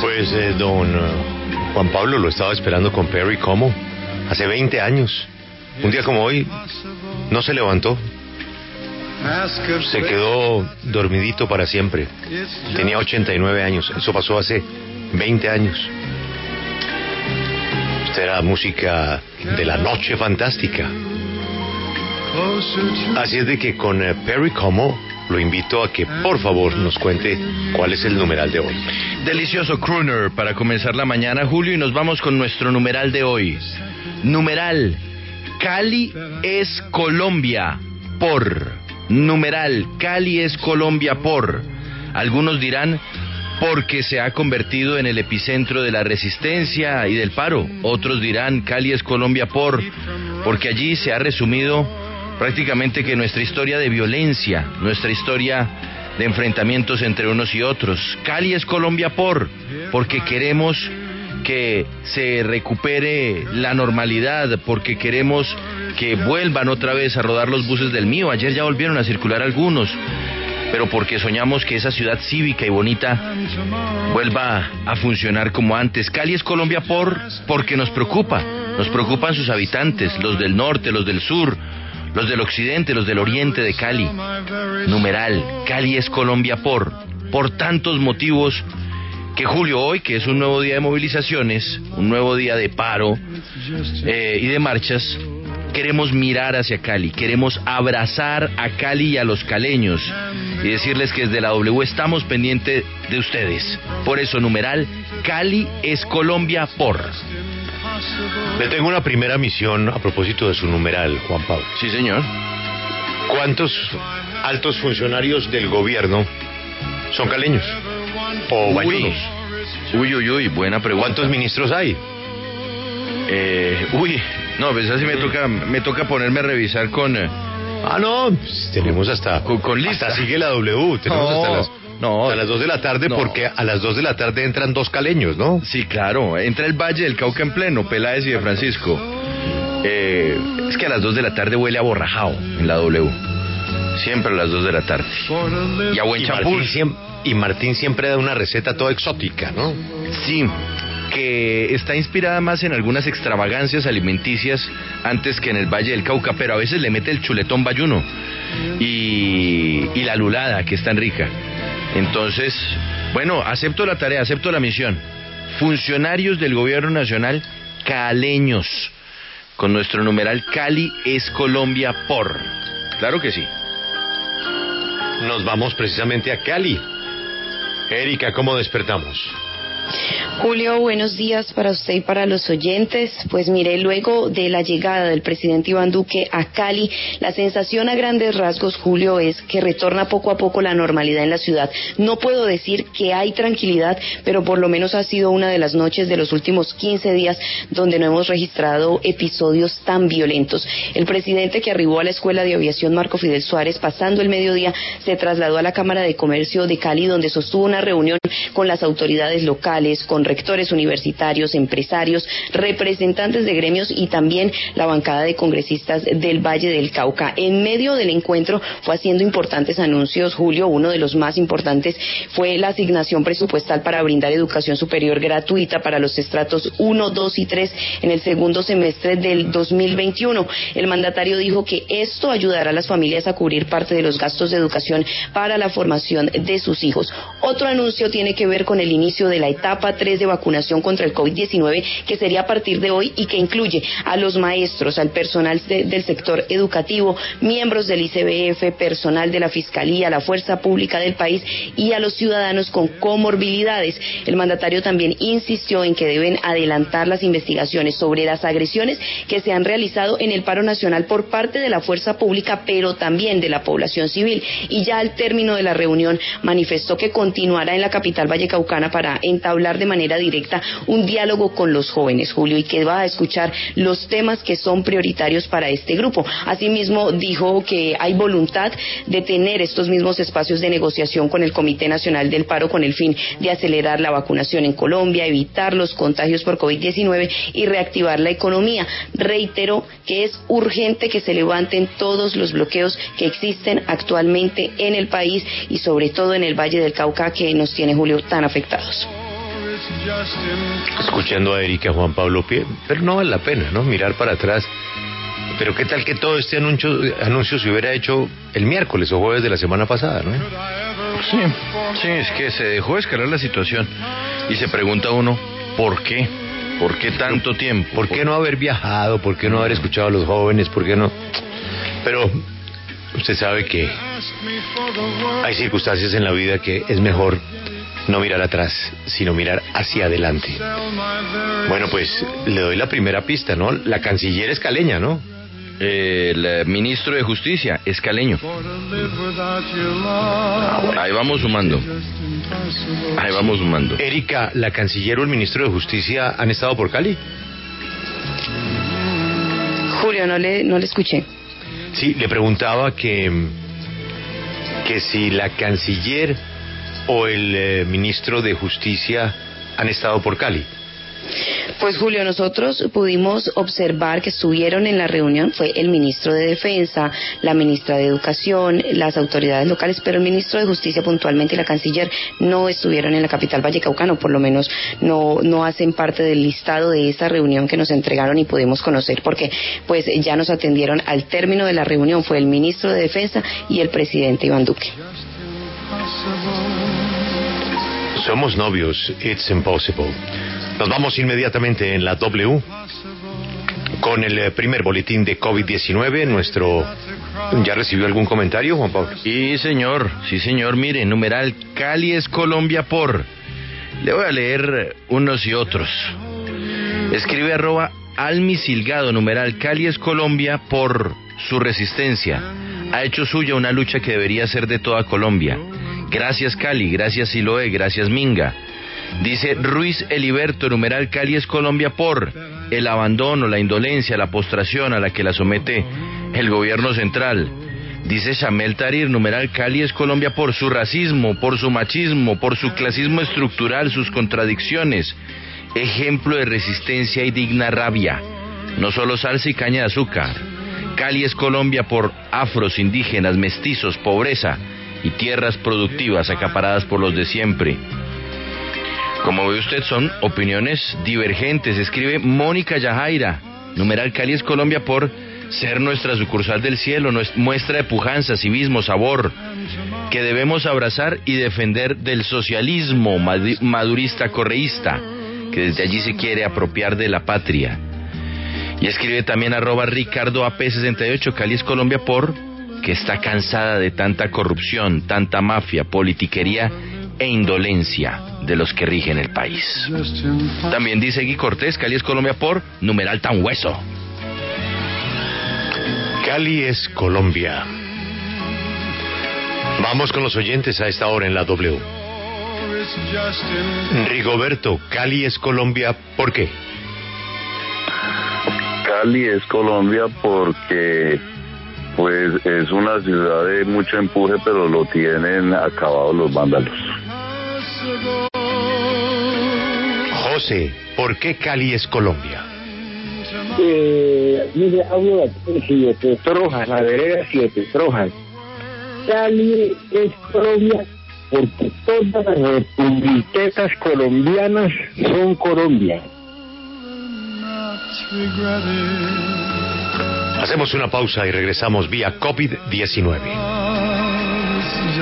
Pues eh, don eh, Juan Pablo lo estaba esperando con Perry como hace 20 años. Un día como hoy no se levantó. Se quedó dormidito para siempre. Tenía 89 años. Eso pasó hace 20 años. Esta era música de la noche fantástica. Así es de que con eh, Perry Como lo invito a que por favor nos cuente cuál es el numeral de hoy. Delicioso crooner para comenzar la mañana, Julio, y nos vamos con nuestro numeral de hoy. Numeral, Cali es Colombia por. Numeral, Cali es Colombia por. Algunos dirán porque se ha convertido en el epicentro de la resistencia y del paro. Otros dirán Cali es Colombia por, porque allí se ha resumido prácticamente que nuestra historia de violencia, nuestra historia de enfrentamientos entre unos y otros. Cali es Colombia por, porque queremos que se recupere la normalidad, porque queremos que vuelvan otra vez a rodar los buses del mío. Ayer ya volvieron a circular algunos, pero porque soñamos que esa ciudad cívica y bonita vuelva a funcionar como antes. Cali es Colombia por, porque nos preocupa, nos preocupan sus habitantes, los del norte, los del sur, los del occidente, los del oriente de Cali. Numeral, Cali es Colombia por, por tantos motivos que Julio hoy, que es un nuevo día de movilizaciones, un nuevo día de paro eh, y de marchas, queremos mirar hacia Cali, queremos abrazar a Cali y a los caleños y decirles que desde la W estamos pendientes de ustedes. Por eso, numeral, Cali es Colombia por. Le tengo una primera misión a propósito de su numeral, Juan Pablo. Sí, señor. ¿Cuántos altos funcionarios del gobierno son caleños? ¿O bayunos? Uy, uy, uy, buena pregunta. ¿Cuántos ministros hay? Eh, uy, no, pues así me toca, me toca ponerme a revisar con... Ah, no, pues tenemos hasta... Con- con lista. Hasta sigue la W, tenemos No, hasta las... no. hasta las 2 de la tarde No. porque a las 2 de la tarde entran dos caleños, ¿no? Sí, claro, entra el Valle del Cauca en pleno, Peláez y de Francisco. Eh, es que a las 2 de la tarde huele a borrajao en la W. Siempre a las 2 de la tarde. Y a buen Y champú. Martín, siem- y Martín siempre da una receta toda exótica, ¿no? Sí, que está inspirada más en algunas extravagancias alimenticias antes que en el Valle del Cauca, pero a veces le mete el chuletón bayuno y, y la lulada, que es tan rica. Entonces, bueno, acepto la tarea, acepto la misión. Funcionarios del gobierno nacional caleños, con nuestro numeral Cali es Colombia por. Claro que sí. Nos vamos precisamente a Cali. Erika, ¿cómo despertamos? Julio, buenos días para usted y para los oyentes. Pues mire, luego de la llegada del presidente Iván Duque a Cali, la sensación a grandes rasgos, Julio, es que retorna poco a poco la normalidad en la ciudad. No puedo decir que hay tranquilidad, pero por lo menos ha sido una de las noches de los últimos 15 días donde no hemos registrado episodios tan violentos. El presidente que arribó a la Escuela de Aviación Marco Fidel Suárez pasando el mediodía se trasladó a la Cámara de Comercio de Cali donde sostuvo una reunión con las autoridades locales, con rectores universitarios, empresarios, representantes de gremios y también la bancada de congresistas del Valle del Cauca. En medio del encuentro fue haciendo importantes anuncios, Julio, uno de los más importantes fue la asignación presupuestal para brindar educación superior gratuita para los estratos 1, 2 y 3 en el segundo semestre del 2021. El mandatario dijo que esto ayudará a las familias a cubrir parte de los gastos de educación para la formación de sus hijos. Otro anuncio tiene que ver con el inicio de la etapa 3 de vacunación contra el COVID-19 que sería a partir de hoy y que incluye a los maestros, al personal de- del sector educativo, miembros del ICBF, personal de la Fiscalía, la Fuerza Pública del país y a los ciudadanos con comorbilidades. El mandatario también insistió en que deben adelantar las investigaciones sobre las agresiones que se han realizado en el paro nacional por parte de la Fuerza Pública, pero también de la población civil. Y ya al término de la reunión manifestó que continuará en la capital vallecaucana para entablar de manera manera directa un diálogo con los jóvenes, Julio, y que va a escuchar los temas que son prioritarios para este grupo. Asimismo, dijo que hay voluntad de tener estos mismos espacios de negociación con el Comité Nacional del Paro con el fin de acelerar la vacunación en Colombia, evitar los contagios por COVID-19 y reactivar la economía. Reitero que es urgente que se levanten todos los bloqueos que existen actualmente en el país y sobre todo en el Valle del Cauca que nos tiene Julio tan afectados. Escuchando a Erika Juan Pablo Pie, pero no vale la pena, ¿no? Mirar para atrás. Pero qué tal que todo este anuncio, anuncio se hubiera hecho el miércoles o jueves de la semana pasada, ¿no? Sí, sí, es que se dejó escalar la situación y se pregunta uno, ¿por qué? ¿Por qué tanto tiempo? ¿Por qué no haber viajado? ¿Por qué no haber escuchado a los jóvenes? ¿Por qué no? Pero usted sabe que hay circunstancias en la vida que es mejor no mirar atrás, sino mirar hacia adelante. Bueno, pues le doy la primera pista, ¿no? La canciller escaleña, ¿no? El ministro de Justicia, escaleño. Ahí vamos sumando. Ahí vamos sumando. Erika, la canciller o el ministro de Justicia han estado por Cali. Julio, no le, no le escuché. Sí, le preguntaba que, que si la canciller o el eh, ministro de Justicia han estado por Cali. Pues Julio, nosotros pudimos observar que estuvieron en la reunión, fue el ministro de Defensa, la ministra de Educación, las autoridades locales, pero el ministro de Justicia puntualmente y la canciller no estuvieron en la capital vallecaucano, por lo menos no, no hacen parte del listado de esa reunión que nos entregaron y pudimos conocer, porque pues ya nos atendieron al término de la reunión, fue el ministro de Defensa y el presidente Iván Duque. Somos novios, it's impossible. Nos vamos inmediatamente en la W con el eh, primer boletín de COVID-19. Nuestro. ¿Ya recibió algún comentario, Juan Pablo? Sí, señor. Sí, señor. Mire, numeral Cali es Colombia por. Le voy a leer unos y otros. Escribe arroba Almi Silgado, numeral Cali es Colombia por su resistencia. Ha hecho suya una lucha que debería ser de toda Colombia. Gracias Cali, gracias Siloé, gracias Minga. Dice Ruiz Eliberto, numeral Cali es Colombia por el abandono, la indolencia, la postración a la que la somete el gobierno central. Dice Shamel Tarir, numeral Cali es Colombia por su racismo, por su machismo, por su clasismo estructural, sus contradicciones. Ejemplo de resistencia y digna rabia. No solo salsa y caña de azúcar. Cali es Colombia por afros, indígenas, mestizos, pobreza y tierras productivas acaparadas por los de siempre. Como ve usted, son opiniones divergentes. Escribe Mónica Yajaira, numeral Cali es Colombia por ser nuestra sucursal del cielo, muestra de pujanza, civismo, sabor, que debemos abrazar y defender del socialismo madurista correísta, que desde allí se quiere apropiar de la patria. Y escribe también arroba Ricardo AP68, Cali es Colombia por que está cansada de tanta corrupción, tanta mafia, politiquería e indolencia de los que rigen el país. También dice Gui Cortés, Cali es Colombia por numeral tan hueso. Cali es Colombia. Vamos con los oyentes a esta hora en la W. Rigoberto, Cali es Colombia, ¿por qué? Cali es Colombia porque pues es una ciudad de mucho empuje, pero lo tienen acabado los vándalos. José, ¿por qué Cali es Colombia? Eh, mire, hablo de 7, Trojas, la vereda 7, Trojas. Cali es Colombia porque todas las republiquetas colombianas son Colombia. Hacemos una pausa y regresamos vía COVID-19.